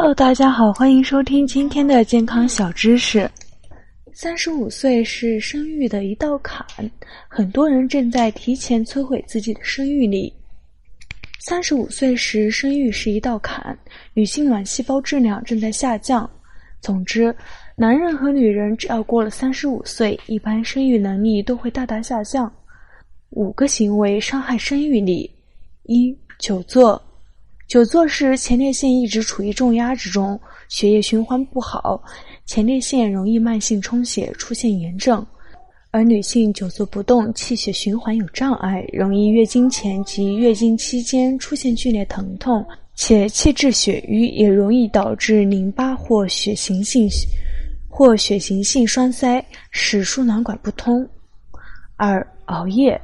Hello，大家好，欢迎收听今天的健康小知识。三十五岁是生育的一道坎，很多人正在提前摧毁自己的生育力。三十五岁时生育是一道坎，女性卵细胞质量正在下降。总之，男人和女人只要过了三十五岁，一般生育能力都会大大下降。五个行为伤害生育力：一、久坐。久坐时，前列腺一直处于重压之中，血液循环不好，前列腺容易慢性充血，出现炎症。而女性久坐不动，气血循环有障碍，容易月经前及月经期间出现剧烈疼痛，且气滞血瘀，也容易导致淋巴或血行性或血行性栓塞，使输卵管不通。二、熬夜。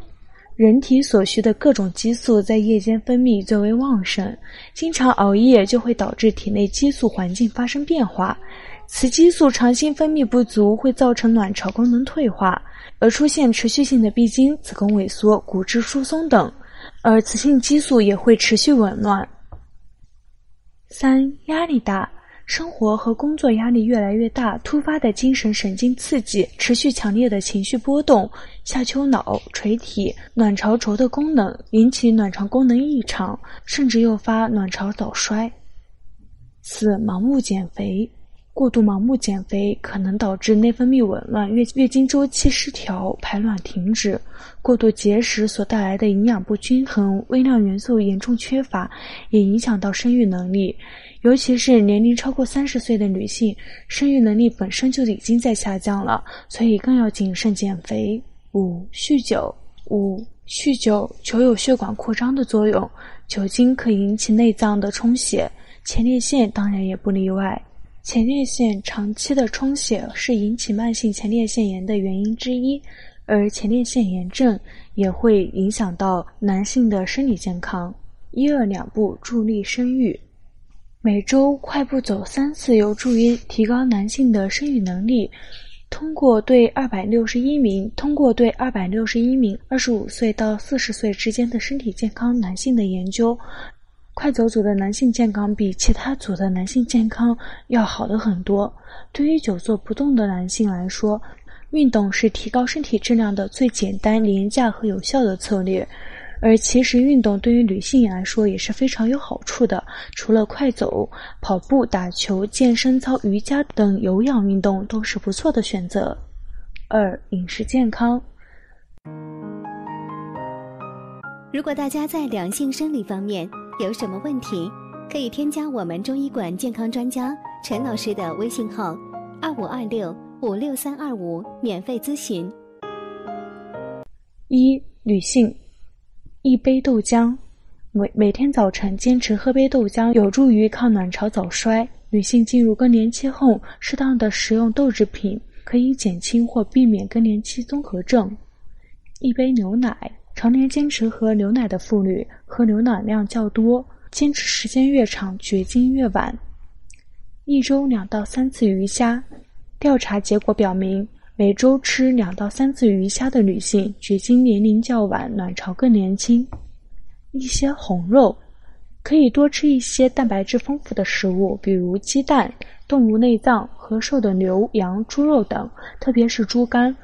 人体所需的各种激素在夜间分泌最为旺盛，经常熬夜就会导致体内激素环境发生变化，雌激素长期分泌不足会造成卵巢功能退化，而出现持续性的闭经、子宫萎缩、骨质疏松等，而雌性激素也会持续紊乱。三、压力大。生活和工作压力越来越大，突发的精神神经刺激，持续强烈的情绪波动，下丘脑垂体、卵巢轴的功能引起卵巢功能异常，甚至诱发卵巢早衰。四、盲目减肥，过度盲目减肥可能导致内分泌紊乱、月月经周期失调、排卵停止。过度节食所带来的营养不均衡、微量元素严重缺乏，也影响到生育能力。尤其是年龄超过三十岁的女性，生育能力本身就已经在下降了，所以更要谨慎减肥。五、酗酒。五、酗酒，酒有血管扩张的作用，酒精可引起内脏的充血，前列腺当然也不例外。前列腺长期的充血是引起慢性前列腺炎的原因之一，而前列腺炎症也会影响到男性的生理健康。一二两步助力生育。每周快步走三次，有助于提高男性的生育能力。通过对二百六十一名通过对二百六十一名二十五岁到四十岁之间的身体健康男性的研究，快走组的男性健康比其他组的男性健康要好的很多。对于久坐不动的男性来说，运动是提高身体质量的最简单、廉价和有效的策略。而其实运动对于女性来说也是非常有好处的，除了快走、跑步、打球、健身操、瑜伽等有氧运动都是不错的选择。二、饮食健康。如果大家在两性生理方面有什么问题，可以添加我们中医馆健康专家陈老师的微信号：二五二六五六三二五，免费咨询。一、女性。一杯豆浆，每每天早晨坚持喝杯豆浆，有助于抗卵巢早衰。女性进入更年期后，适当的食用豆制品，可以减轻或避免更年期综合症。一杯牛奶，常年坚持喝牛奶的妇女，喝牛奶量较多，坚持时间越长，绝经越晚。一周两到三次鱼虾，调查结果表明。每周吃两到三次鱼虾的女性，绝经年龄较晚，卵巢更年轻。一些红肉，可以多吃一些蛋白质丰富的食物，比如鸡蛋、动物内脏、和瘦的牛羊猪肉等，特别是猪肝，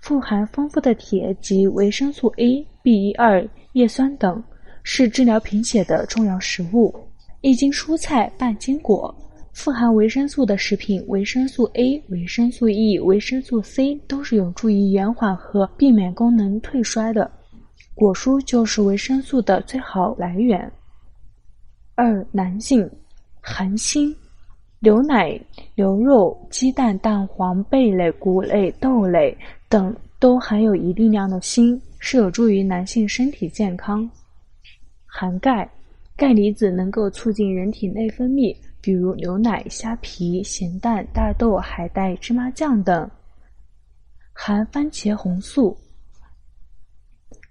富含丰富的铁及维生素 A、B 一二、叶酸等，是治疗贫血的重要食物。一斤蔬菜半斤果。富含维生素的食品，维生素 A、维生素 E、维生素 C 都是有助于延缓和避免功能退衰的。果蔬就是维生素的最好来源。二、男性，含锌，牛奶、牛肉、鸡蛋、蛋黄、贝类、谷类、豆类等都含有一定量的锌，是有助于男性身体健康。含钙，钙离子能够促进人体内分泌。比如牛奶、虾皮、咸蛋、大豆、海带、芝麻酱等，含番茄红素。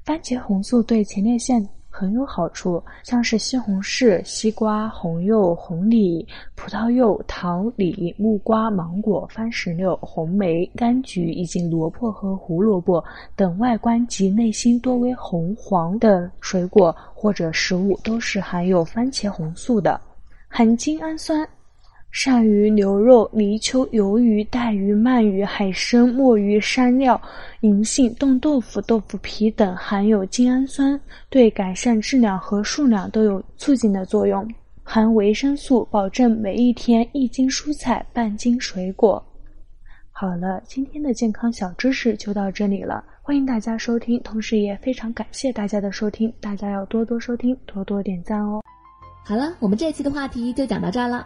番茄红素对前列腺很有好处，像是西红柿、西瓜、红柚、红李、葡萄柚、桃李、木瓜、芒果、番石榴、红梅、柑橘以及萝卜和胡萝卜等外观及内心多为红黄的水果或者食物，都是含有番茄红素的。含精氨酸，鳝鱼、牛肉、泥鳅、鱿鱼、带鱼、鳗鱼、海参、墨鱼、山料、银杏、冻豆腐、豆腐皮等含有精氨酸，对改善质量和数量都有促进的作用。含维生素，保证每一天一斤蔬菜，半斤水果。好了，今天的健康小知识就到这里了，欢迎大家收听，同时也非常感谢大家的收听，大家要多多收听，多多点赞哦。好了，我们这期的话题就讲到这儿了。